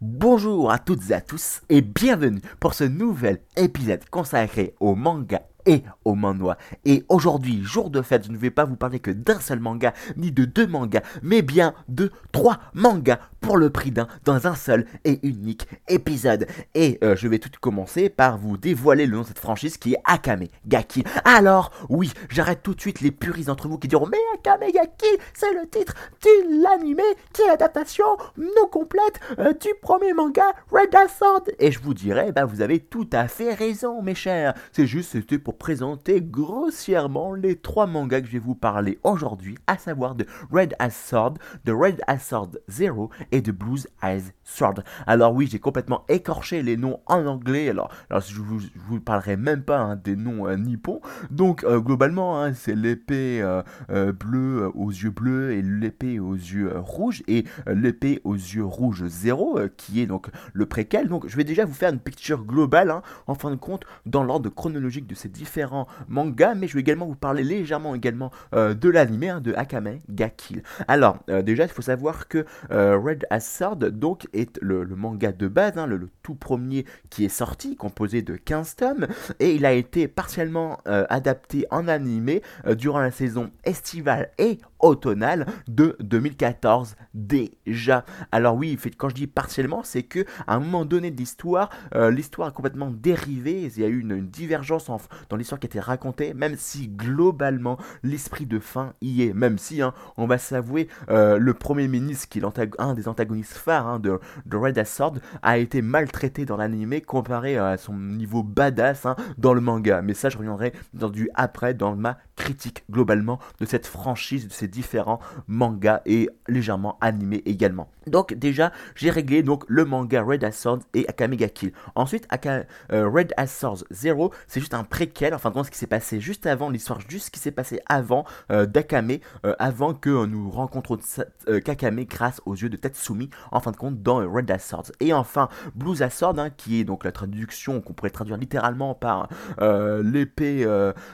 Bonjour à toutes et à tous et bienvenue pour ce nouvel épisode consacré au manga et au manhwa. Et aujourd'hui, jour de fête, je ne vais pas vous parler que d'un seul manga, ni de deux mangas, mais bien de trois mangas pour le prix d'un dans un seul et unique épisode. Et euh, je vais tout commencer par vous dévoiler le nom de cette franchise qui est Akame Gaki. Alors, oui, j'arrête tout de suite les puristes d'entre vous qui diront Mais Akame Gaki, c'est le titre de l'anime qui est l'adaptation non complète euh, du premier manga Red Sword. Et je vous dirais, bah vous avez tout à fait raison, mes chers. C'est juste, c'était pour présenter grossièrement les trois mangas que je vais vous parler aujourd'hui, à savoir de Red Sword, de Red Sword Zero et de Blues Eyes Sword. Alors oui, j'ai complètement écorché les noms en anglais, alors, je vous, vous parlerai même pas hein, des noms euh, nippons. Donc euh, globalement, hein, c'est l'épée euh, bleue aux yeux bleus et l'épée aux yeux rouges et l'épée aux yeux rouges 0 qui est donc le préquel. Donc je vais déjà vous faire une picture globale hein, en fin de compte dans l'ordre chronologique de ces différents mangas, mais je vais également vous parler légèrement également de l'anime de Akame ga Kill. Alors déjà, il faut savoir que Red Red donc, est le, manga de base, hein, le, tout premier qui est sorti, composé de 15 tomes, et il a été partiellement euh, adapté en animé euh, durant la saison estivale et automnale de 2014 déjà. Alors oui, quand je dis partiellement, c'est que à un moment donné de l'histoire, euh, l'histoire a complètement dérivé, il y a eu une, divergence dans l'histoire qui a été racontée, même si globalement l'esprit de fin y est, même si, hein, on va s'avouer, le premier ministre, qui est un des antagonistes phares hein, de, Red Sword, a été maltraité dans l'anime comparé à son niveau badass hein, dans le manga. Mais ça, je reviendrai dans du après dans ma critique globalement de cette franchise, de ces différents mangas et légèrement animés également. Donc déjà, j'ai réglé donc le manga Red Sword et Akame ga Kill. Ensuite, Aka, euh, Red Sword Zero, c'est juste un préquel, enfin ce qui s'est passé juste avant l'histoire, juste ce qui s'est passé avant euh, d'Akame, euh, avant que nous rencontrions Kakame grâce aux yeux de Tatsumi, en fin de compte, dans Red Sword. Et enfin, Blues Sword, hein, qui est donc la traduction qu'on pourrait traduire littéralement par l'épée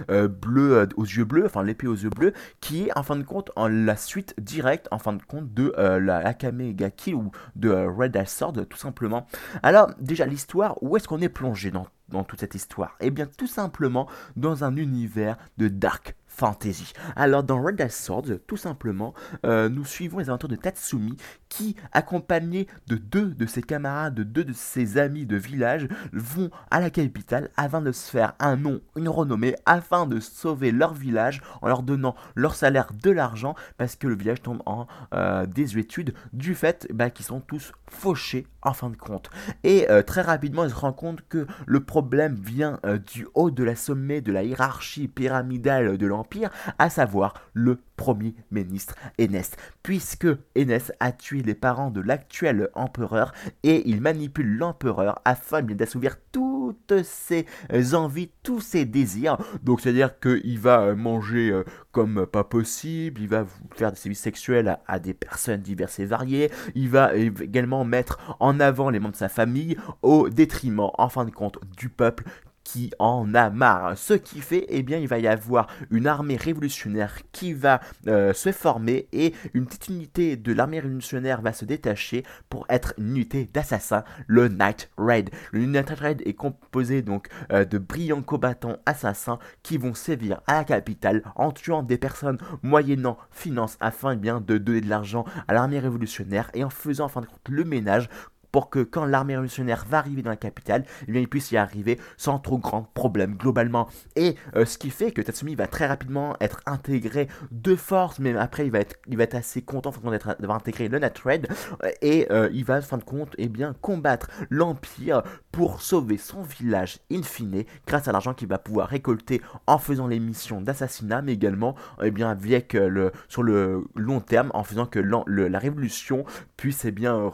bleue aux yeux bleu, enfin l'épée aux yeux bleus, qui est en fin de compte en la suite directe, en fin de compte, de euh, la Akame ga ou de euh, Red Sword, tout simplement. Alors, déjà, l'histoire, où est-ce qu'on est plongé dans, dans toute cette histoire? Eh bien, tout simplement dans un univers de dark fantasy. Alors dans Red Dead Swords, tout simplement, euh, nous suivons les aventures de Tatsumi qui, accompagné de deux de ses camarades, de deux de ses amis de village, vont à la capitale afin de se faire un nom, une renommée, afin de sauver leur village en leur donnant leur salaire de l'argent parce que le village tombe en euh, désuétude du fait bah, qu'ils sont tous fauchés en fin de compte. Et euh, très rapidement, ils se rendent compte que le problème vient du haut de la sommet de la hiérarchie pyramidale de l'empire à savoir le premier ministre Enes, puisque Enes a tué les parents de l'actuel empereur et il manipule l'empereur afin d'assouvir toutes ses envies, tous ses désirs. Donc c'est-à-dire qu'il va manger euh, comme pas possible, il va faire des services sexuels à, des personnes diverses et variées, il va également mettre en avant les membres de sa famille au détriment, en fin de compte, du peuple qui en a marre. Ce qui fait, eh bien, il va y avoir une armée révolutionnaire qui va euh, se former et une petite unité de l'armée révolutionnaire va se détacher pour être une unité d'assassins, le Night Raid. Le Night Raid est composé donc euh, de brillants combattants assassins qui vont sévir à la capitale en tuant des personnes moyennant finance afin eh bien, de donner de l'argent à l'armée révolutionnaire et en faisant en fin de compte le ménage pour que quand l'armée révolutionnaire va arriver dans la capitale, eh bien, il puisse y arriver sans trop grand problème globalement. Et euh, ce qui fait que Tatsumi va très rapidement être intégré de force, mais après il va être, il va être assez content d'avoir intégré le Red euh, et euh, il va, en fin de compte, eh bien, combattre l'Empire pour sauver son village in fine grâce à l'argent qu'il va pouvoir récolter en faisant les missions d'assassinat, mais également eh bien, le, sur le long terme en faisant que la révolution puisse eh bien,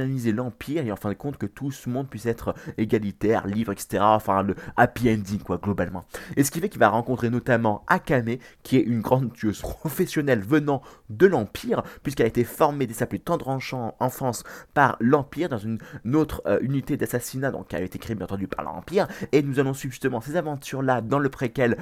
re, l'Empire et en fin de compte que tout ce monde puisse être égalitaire, libre, etc. Enfin, le happy ending, quoi, globalement. Et ce qui fait qu'il va rencontrer notamment Akame, qui est une grande tueuse professionnelle venant de l'Empire, puisqu'elle a été formée dès sa plus tendre enfance par l'Empire dans une, autre euh, unité d'assassinat, donc qui a été créée bien entendu par l'Empire. Et nous allons suivre justement ces aventures-là dans le préquel,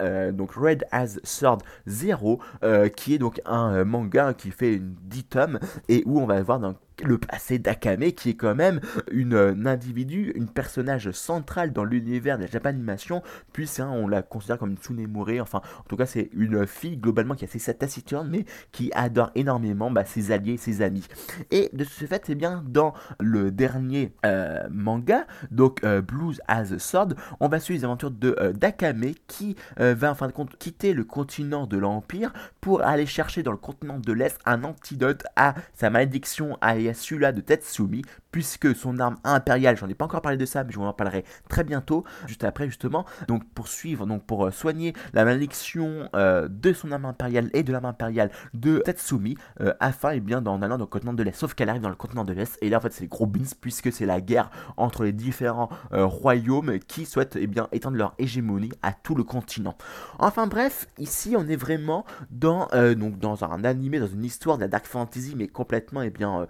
euh, donc Red as Sword Zero, euh, qui est donc un manga qui fait une 10 tomes et où on va voir donc le passé d'Akame qui est quand même une, un individu, une personnage central dans l'univers de la Japanimation, puisqu'on hein, on la considère comme une Tsunemure, enfin en tout cas c'est une fille globalement qui a assez taciturne mais qui adore énormément bah, ses alliés, ses amis. Et de ce fait, eh bien, dans le dernier euh, manga, donc euh, Blues as a Sword, on va suivre les aventures de euh, d'Akame qui va en fin de compte quitter le continent de l'Empire pour aller chercher dans le continent de l'Est un antidote à sa malédiction à Yasula de Tetsumi puisque son arme impériale, j'en ai pas encore parlé de ça, mais je vous en parlerai très bientôt, juste après justement, donc pour suivre, donc pour euh, soigner la malédiction euh, de son arme impériale et de l'arme impériale de Tatsumi, euh, afin et eh bien d'en allant dans le continent de l'Est, sauf qu'elle arrive dans le continent de l'Est, et là en fait c'est gros beans, puisque c'est la guerre entre les différents royaumes qui souhaitent et eh bien étendre leur hégémonie à tout le continent. Enfin bref, ici on est vraiment dans, donc dans un animé, dans une histoire de la dark fantasy, mais complètement et eh bien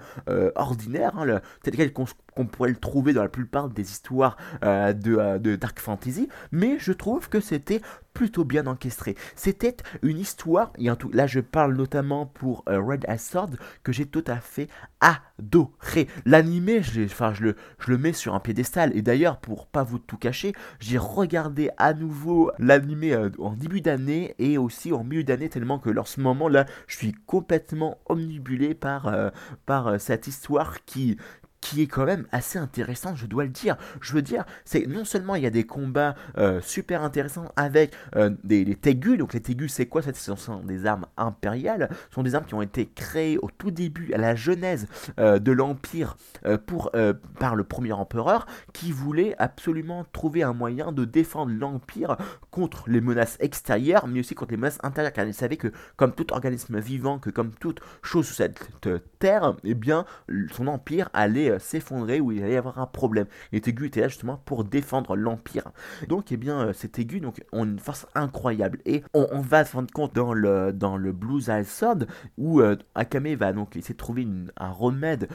ordinaire, hein, qu'on pourrait le trouver dans la plupart des histoires euh, euh, de, Dark Fantasy, mais je trouve que c'était plutôt bien encastré. C'était une histoire, et en tout, là je parle notamment pour euh, Red Sword, que j'ai tout à fait adoré. L'animé, enfin, je, le, je le mets sur un piédestal, et d'ailleurs, pour pas vous tout cacher, j'ai regardé à nouveau l'animé en début d'année et aussi en milieu d'année, tellement que en ce moment là, je suis complètement omnibulé par, par cette histoire qui, qui est quand même assez intéressant, je dois le dire. Je veux dire, c'est non seulement il y a des combats euh, super intéressants avec euh, des, tégus, donc les tégus c'est quoi Ce sont des armes impériales, ce sont des armes qui ont été créées au tout début, à la genèse euh, de l'Empire pour par le premier empereur, qui voulait absolument trouver un moyen de défendre l'Empire contre les menaces extérieures, mais aussi contre les menaces intérieures, car il savait que comme tout organisme vivant, que comme toute chose sur cette terre, eh bien son empire allait euh, s'effondrer, où il allait y avoir un problème. Et Aigu était là justement pour défendre l'Empire. Donc, eh bien, euh, cet Aigu donc, ont une force incroyable. Et on, va se rendre compte dans le, dans le Blues Eye Sword, où euh, Akame va donc essayer de trouver un remède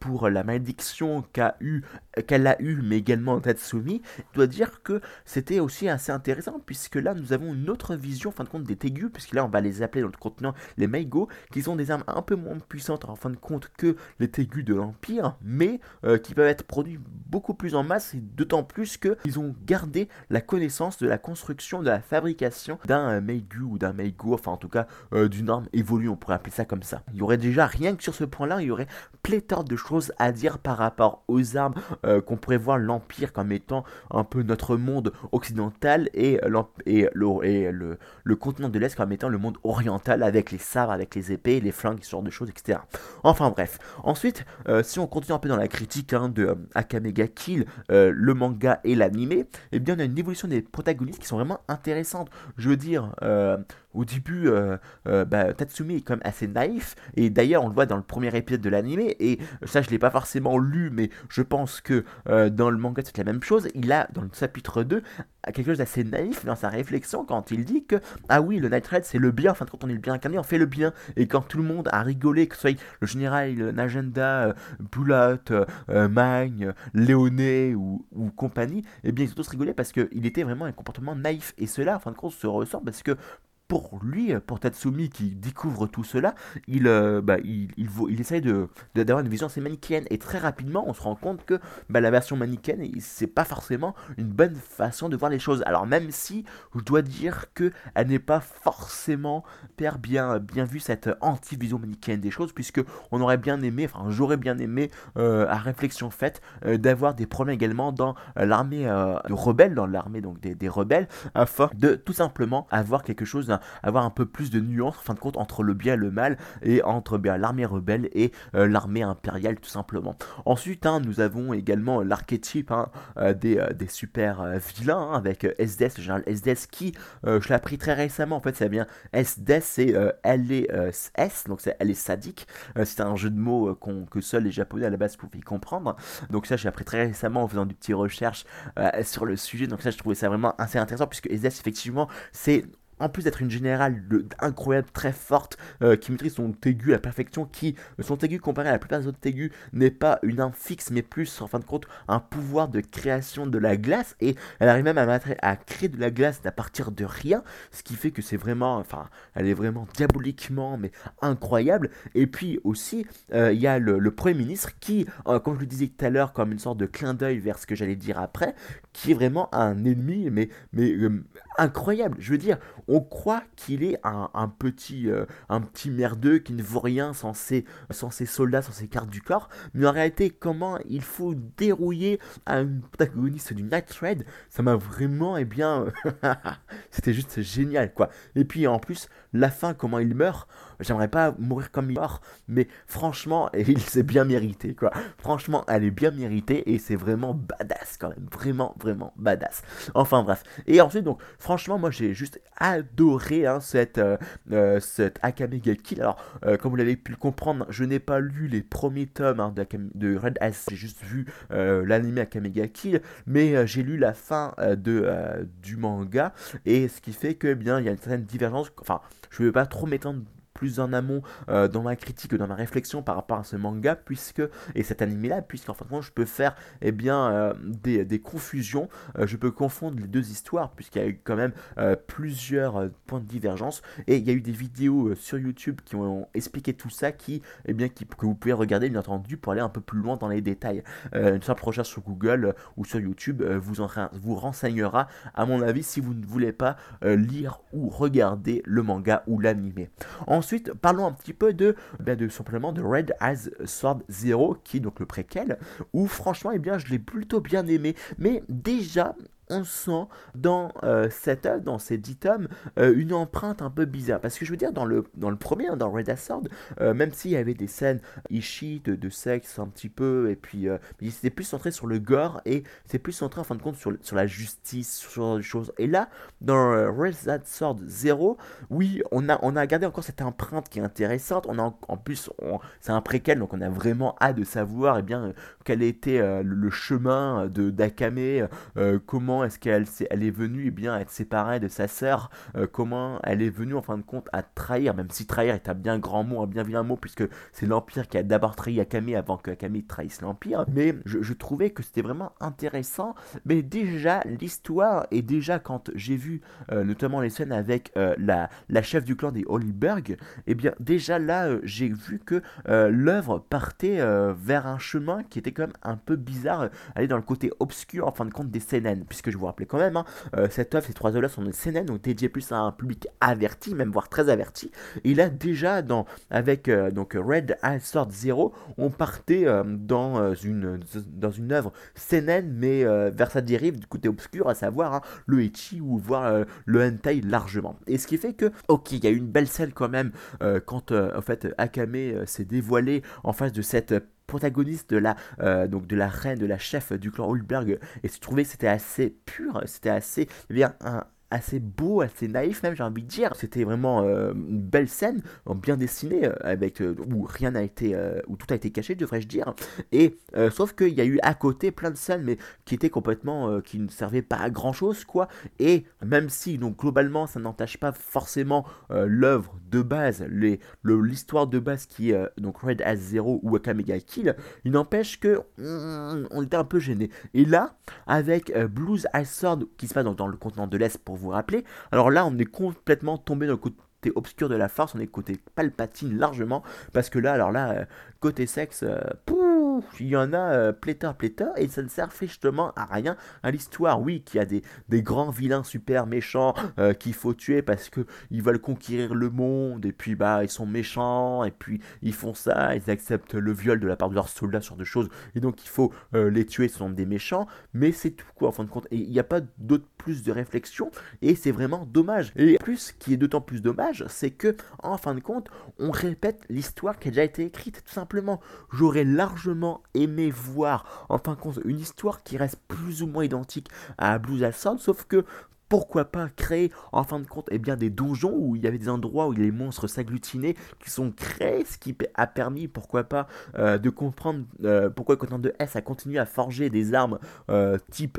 pour la malédiction qu'a eu, qu'elle a eu, mais également Tatsumi. Je dois dire que c'était aussi assez intéressant, puisque là, nous avons une autre vision, en fin de compte, des Tégus, puisque là, on va les appeler dans le continent les Meigo, qui sont des armes un peu moins puissantes, en fin de compte, que les Tégus de l'Empire, mais euh, qui peuvent être produits beaucoup plus en masse, et d'autant plus qu'ils ont gardé la connaissance de la construction, de la fabrication d'un euh, Meigu ou d'un Meigo, enfin en tout cas euh, d'une arme évolue, on pourrait appeler ça comme ça. Il y aurait déjà rien que sur ce point-là, il y aurait pléthore de choses à dire par rapport aux armes qu'on pourrait voir l'Empire comme étant un peu notre monde occidental et, le, continent de l'Est comme étant le monde oriental avec les sabres, avec les épées, les flingues, ce genre de choses, etc. Enfin bref. Ensuite, si on continue un peu dans la critique hein, de euh, Akamega Kill, euh, le manga et l'animé, eh bien on a une évolution des protagonistes qui sont vraiment intéressantes. Je veux dire, euh, au début, bah, Tatsumi est quand même assez naïf, et d'ailleurs on le voit dans le premier épisode de l'animé, et ça je l'ai pas forcément lu, mais je pense que dans le manga c'est la même chose. Il a, dans le chapitre 2, quelque chose d'assez naïf dans sa réflexion quand il dit que, ah oui, le Night Red c'est le bien, enfin quand on est le bien incarné, on fait le bien, et quand tout le monde a rigolé, que ce soit le général, Najenda, Bula, euh, Magne, Léoné ou, compagnie, eh bien ils ont tous rigolé parce qu'il était vraiment un comportement naïf. Et cela, en fin de compte, se ressort parce que pour lui, pour Tatsumi qui découvre tout cela, il, euh, bah, il, il, essaye de, d'avoir une vision assez manichéenne. Et très rapidement, on se rend compte que bah, la version manichéenne, c'est pas forcément une bonne façon de voir les choses. Alors même si je dois dire que elle n'est pas forcément bien, bien vue cette anti-vision manichéenne des choses, puisque on aurait bien aimé, enfin j'aurais bien aimé, euh, à réflexion faite, euh, d'avoir des problèmes également dans l'armée de rebelles, dans l'armée donc des, des rebelles, afin de tout simplement avoir quelque chose avoir un peu plus de nuances, en fin de compte, entre le bien et le mal, et entre bien l'armée rebelle et euh, l'armée impériale, tout simplement. Ensuite, hein, nous avons également l'archétype hein, euh, des, euh, des, super vilains, hein, avec SDS, le général SDS, qui, je l'ai appris très récemment, en fait, c'est bien SDS, c'est S, donc c'est sadique. c'est un jeu de mots que seuls les japonais à la base pouvaient comprendre. Donc ça, j'ai appris très récemment en faisant des petites recherches sur le sujet. Donc ça, je trouvais ça vraiment assez intéressant, puisque SDS, effectivement, c'est en plus d'être une générale incroyable, très forte, euh, qui maîtrise son aigu à la perfection, qui, son aigu comparé à la plupart des autres aigus, n'est pas une fixe, mais plus, en fin de compte, un pouvoir de création de la glace, et elle arrive même à, créer de la glace à partir de rien, ce qui fait que c'est vraiment, enfin, elle est vraiment diaboliquement, mais incroyable, et puis aussi, euh, il y a le, Premier ministre qui, euh, comme je le disais tout à l'heure, comme une sorte de clin d'œil vers ce que j'allais dire après, qui est vraiment un ennemi, mais incroyable, je veux dire, on croit qu'il est un, petit, euh, un petit merdeux qui ne vaut rien sans ses, sans ses soldats, sans ses cartes du corps. Mais en réalité, comment il faut dérouiller un protagoniste du Night Thread, ça m'a vraiment, eh bien, c'était juste génial, quoi. Et puis en plus, la fin, comment il meurt, j'aimerais pas mourir comme il meurt, mais franchement, il s'est bien mérité, quoi. Franchement, elle est bien méritée et c'est vraiment badass quand même, vraiment, vraiment badass. Enfin bref. Et ensuite, donc, franchement, moi j'ai juste adoré hein, cette, euh, euh, cette Akame ga Kill. Alors, euh, comme vous l'avez pu le comprendre, je n'ai pas lu les premiers tomes hein, de, Red S, j'ai juste vu l'anime Akame ga Kill, mais j'ai lu la fin de, du manga, et ce qui fait que, eh bien, il y a une certaine divergence, enfin, je ne vais pas trop m'étendre plus en amont euh, dans ma critique, dans ma réflexion par rapport à ce manga, puisque, et cet anime-là, puisqu'en fin de compte, je peux faire eh bien, euh, des, des, confusions, euh, je peux confondre les deux histoires, puisqu'il y a eu quand même plusieurs points de divergence, et il y a eu des vidéos sur YouTube qui ont expliqué tout ça, qui, eh bien, que vous pouvez regarder, bien entendu, pour aller un peu plus loin dans les détails. une simple recherche sur Google ou sur YouTube vous, en, vous renseignera, à mon avis, si vous ne voulez pas lire ou regarder le manga ou. Ensuite, parlons un petit peu de, ben de simplement de Red as Sword Zero, qui est donc le préquel, où franchement, eh bien, je l'ai plutôt bien aimé. Mais déjà, on sent dans euh, cette œuvre, dans ces 10 tomes, euh, une empreinte un peu bizarre. Parce que je veux dire, dans le, dans le premier, hein, dans Red Sword, euh, même s'il y avait des scènes ishi de, de, sexe un petit peu, et puis c'était plus centré sur le gore, et c'est plus centré en fin de compte sur, sur la justice, sur les choses. Et là, dans Red Sword 0, oui, on a, on a gardé encore cette empreinte qui est intéressante. On a en, plus, c'est un préquel, donc on a vraiment hâte de savoir eh bien, quel était le, chemin de d'Akame, comment est-ce qu'elle est, venue eh bien, être séparée de sa sœur euh, Comment elle est venue en fin de compte à trahir, même si trahir est un bien grand mot, un bien vilain mot, puisque c'est l'Empire qui a d'abord trahi Akame avant que Akame trahisse l'Empire. Mais je, trouvais que c'était vraiment intéressant. Mais déjà, l'histoire, et déjà quand j'ai vu euh, notamment les scènes avec euh, la, chef du clan des Hollyberg, et eh bien déjà là, j'ai vu que l'œuvre partait vers un chemin qui était quand même un peu bizarre, aller dans le côté obscur en fin de compte des CNN, puisque je vous rappelais quand même, hein, euh, cette œuvre, ces trois œuvres sont des CNN, donc dédiées plus à un public averti, même voire très averti. Et là, déjà, dans, avec euh, donc Red Sword Zero, on partait euh, dans, une, dans une œuvre CNN, mais vers sa dérive du côté obscur, à savoir hein, le Echi ou voire le hentai largement. Et ce qui fait que, ok, il y a une belle scène quand même quand en fait Akame s'est dévoilé en face de cette protagoniste de la, euh, de la reine, de la chef du clan Hulberg, et je trouvais que c'était assez pur, c'était assez bien un, assez beau, assez naïf même j'ai envie de dire. C'était vraiment euh, une belle scène, bien dessinée, euh, avec euh, où rien n'a été, où tout a été caché, devrais-je dire. Et sauf qu'il y a eu à côté plein de scènes, mais qui étaient complètement, qui ne servaient pas à grand chose, quoi. Et même si donc globalement ça n'entache pas forcément l'œuvre de base, l'histoire de base qui est donc Red as Zero ou Akamega Kill, il n'empêche que on était un peu gêné. Et là, avec Blues Ice Sword qui se passe donc dans le continent de l'Est pour vous rappeler. Alors là, on est complètement tombé dans le côté obscur de la force, on est côté palpatine largement, parce que là, alors là, euh, côté sexe, euh, il y en a euh, pléthore, pléthore, et ça ne sert justement à rien à l'histoire. Oui, qu'il y a des, des, grands vilains super méchants euh, qu'il faut tuer parce que ils veulent conquérir le monde, et puis bah ils sont méchants, et puis ils font ça, ils acceptent le viol de la part de leurs soldats, sur de choses, et donc il faut les tuer, ce sont des méchants, mais c'est tout quoi en fin de compte. Et il n'y a pas d'autre de réflexion, et c'est vraiment dommage. Et plus, qui est d'autant plus dommage, c'est que en fin de compte, on répète l'histoire qui a déjà été écrite, tout simplement. J'aurais largement aimé voir en fin de compte une histoire qui reste plus ou moins identique à Blues Assault, sauf que pourquoi pas créer en fin de compte eh bien, des donjons où il y avait des endroits où les monstres s'agglutinaient qui sont créés, ce qui a permis, pourquoi pas, euh, de comprendre euh, pourquoi continent de S a continué à forger des armes euh, type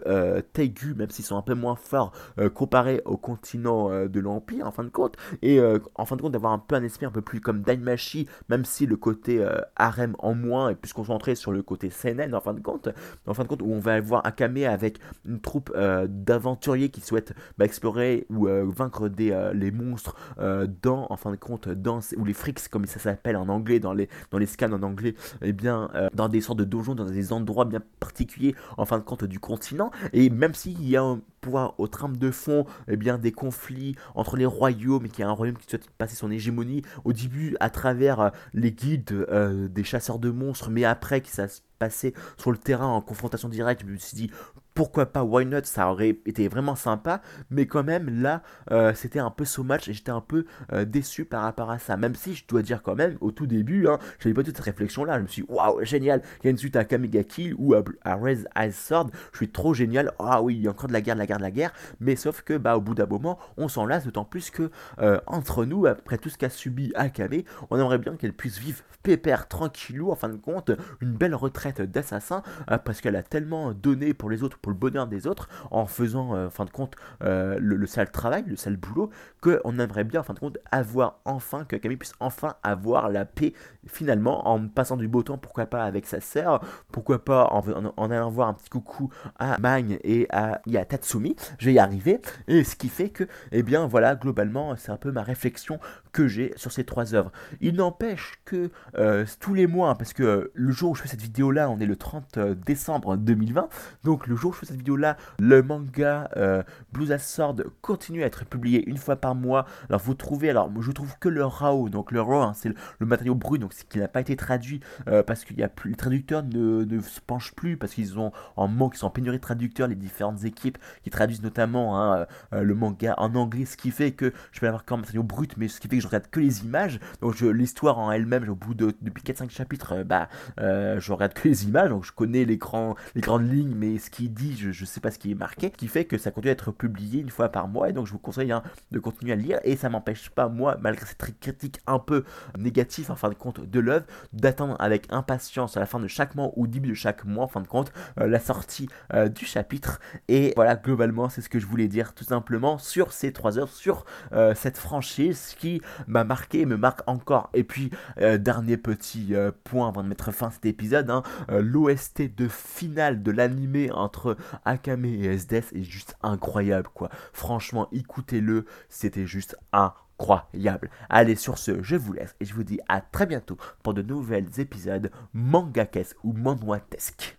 Taigu, même s'ils sont un peu moins forts comparés au continent de l'Empire en fin de compte, et en fin de compte d'avoir un peu un esprit un peu plus comme Daimashi, même si le côté harem en moins est plus concentré sur le côté seinen en fin de compte, en fin de compte où on va voir Akame avec une troupe d'aventuriers qui souhaitent bah, explorer ou euh, vaincre des, euh, les monstres euh, dans, en fin de compte, dans, ou les freaks comme ça s'appelle en anglais, dans les, dans les scans en anglais, et eh bien, dans des sortes de donjons, dans des endroits bien particuliers, en fin de compte, du continent. Et même s'il y a un pouvoir au trame de fond, eh bien, des conflits entre les royaumes, et qu'il y a un royaume qui souhaite passer son hégémonie, au début à travers les guides des chasseurs de monstres, mais après qui ça se passait sur le terrain en confrontation directe, je me suis dit pourquoi pas, why not, ça aurait été vraiment sympa, mais quand même là, euh, c'était un peu so much et j'étais un peu euh, déçu par rapport à ça. Même si je dois dire quand même, au tout début, hein, j'avais pas toute cette réflexion là, je me suis dit, waouh, génial, il y a une suite à Kamega Kill ou à, à Ice Sword, je suis trop génial, ah oui, il y a encore de la guerre, de la guerre, de la guerre, mais sauf que bah au bout d'un moment, on s'en lasse, d'autant plus que euh, entre nous, après tout ce qu'a subi Akame, on aimerait bien qu'elle puisse vivre pépère, tranquillou, en fin de compte, une belle retraite d'assassin, parce qu'elle a tellement donné pour les autres, le bonheur des autres en faisant, euh, en fin de compte, euh, le, sale travail, le sale boulot, qu'on aimerait bien, en fin de compte, avoir enfin, que Camille puisse enfin avoir la paix, finalement, en passant du beau temps, pourquoi pas avec sa sœur, pourquoi pas en, allant voir un petit coucou à Magne et à, et Tatsumi, je vais y arriver, et ce qui fait que, eh bien, voilà, globalement, c'est un peu ma réflexion que j'ai sur ces trois œuvres. Il n'empêche que euh, tous les mois, parce que le jour où je fais cette vidéo là, on est le 30 décembre 2020, donc le jour où fais cette vidéo là, le manga euh, Blues as Sword continue à être publié une fois par mois. Alors vous trouvez, alors je trouve que le RAW, donc le RAW hein, c'est le, matériau brut, donc c'est qui n'a pas été traduit euh, parce qu'il y a plus, les traducteurs ne, se penchent plus parce qu'ils ont en manque, ils sont en pénurie de traducteurs, les différentes équipes qui traduisent notamment hein, euh, le manga en anglais, ce qui fait que je vais avoir même matériau brut, mais ce qui fait que je regarde que les images. Donc l'histoire en elle-même, au bout de depuis 4-5 chapitres, bah je regarde que les images, donc je connais l'écran, les grandes lignes, mais ce qu'il dit, je, je sais pas ce qui est marqué, qui fait que ça continue à être publié une fois par mois, et donc je vous conseille hein, de continuer à lire, et ça m'empêche pas, moi, malgré cette critique un peu négative en fin de compte de l'œuvre, d'attendre avec impatience à la fin de chaque mois ou début de chaque mois, en fin de compte, euh, la sortie euh, du chapitre, et voilà, globalement, c'est ce que je voulais dire tout simplement sur ces trois heures, sur euh, cette franchise qui m'a marqué, me marque encore, et puis, dernier petit point avant de mettre fin à cet épisode, hein, l'OST de finale de l'animé entre Akame et SDS est juste incroyable quoi. Franchement, écoutez-le, c'était juste incroyable. Allez, sur ce, je vous laisse et je vous dis à très bientôt pour de nouvelles épisodes mangakesques ou manhwatesques.